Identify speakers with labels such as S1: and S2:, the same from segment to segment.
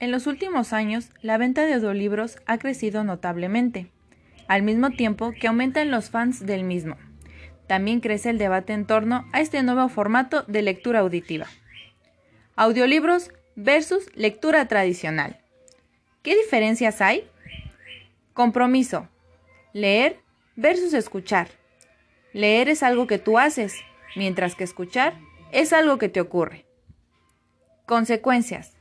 S1: En los últimos años, la venta de audiolibros ha crecido notablemente, al mismo tiempo que aumentan los fans del mismo. También crece el debate en torno a este nuevo formato de lectura auditiva. Audiolibros versus lectura tradicional. ¿Qué diferencias hay? Compromiso. Leer versus escuchar. Leer es algo que tú haces, mientras que escuchar es algo que te ocurre. Consecuencias.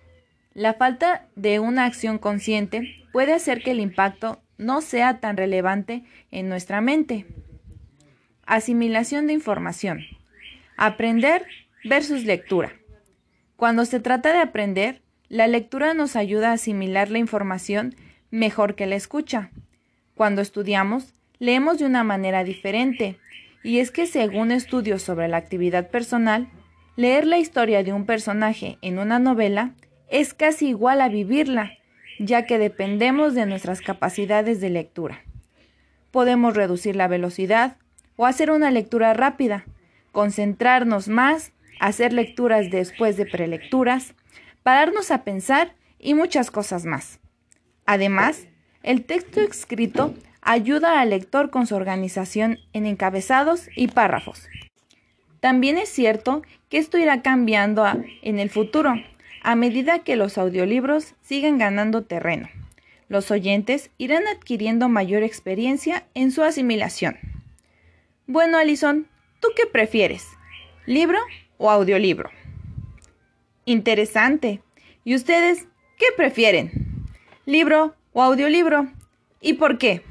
S1: La falta de una acción consciente puede hacer que el impacto no sea tan relevante en nuestra mente. Asimilación de información. Aprender versus lectura. Cuando se trata de aprender, la lectura nos ayuda a asimilar la información mejor que la escucha. Cuando estudiamos, leemos de una manera diferente, y es que según estudios sobre la actividad personal, leer la historia de un personaje en una novela es casi igual a vivirla, ya que dependemos de nuestras capacidades de lectura. Podemos reducir la velocidad o hacer una lectura rápida, concentrarnos más, hacer lecturas después de prelecturas, pararnos a pensar y muchas cosas más. Además, el texto escrito ayuda al lector con su organización en encabezados y párrafos. También es cierto que esto irá cambiando en el futuro, a medida que los audiolibros sigan ganando terreno. Los oyentes irán adquiriendo mayor experiencia en su asimilación. Bueno, Alison, ¿tú qué prefieres? ¿Libro o audiolibro? Interesante. ¿Y ustedes qué prefieren? ¿Libro o audiolibro? ¿Y por qué?